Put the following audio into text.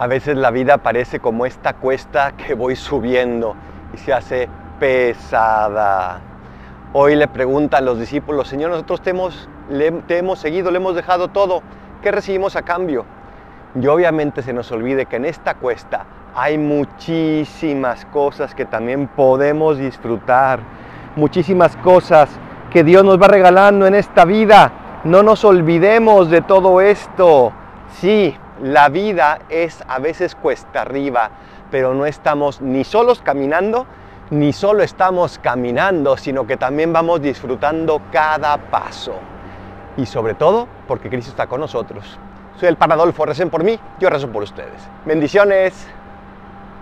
A veces la vida parece como esta cuesta que voy subiendo y se hace pesada. Hoy le preguntan los discípulos, Señor, nosotros te hemos, te hemos seguido, le hemos dejado todo, ¿qué recibimos a cambio? Y obviamente se nos olvide que en esta cuesta hay muchísimas cosas que también podemos disfrutar, muchísimas cosas que Dios nos va regalando en esta vida. No nos olvidemos de todo esto. Sí, la vida es a veces cuesta arriba, pero no estamos ni solos caminando, ni solo estamos caminando, sino que también vamos disfrutando cada paso. Y sobre todo porque Cristo está con nosotros. Soy el Paradolfo, recen por mí, yo rezo por ustedes. Bendiciones.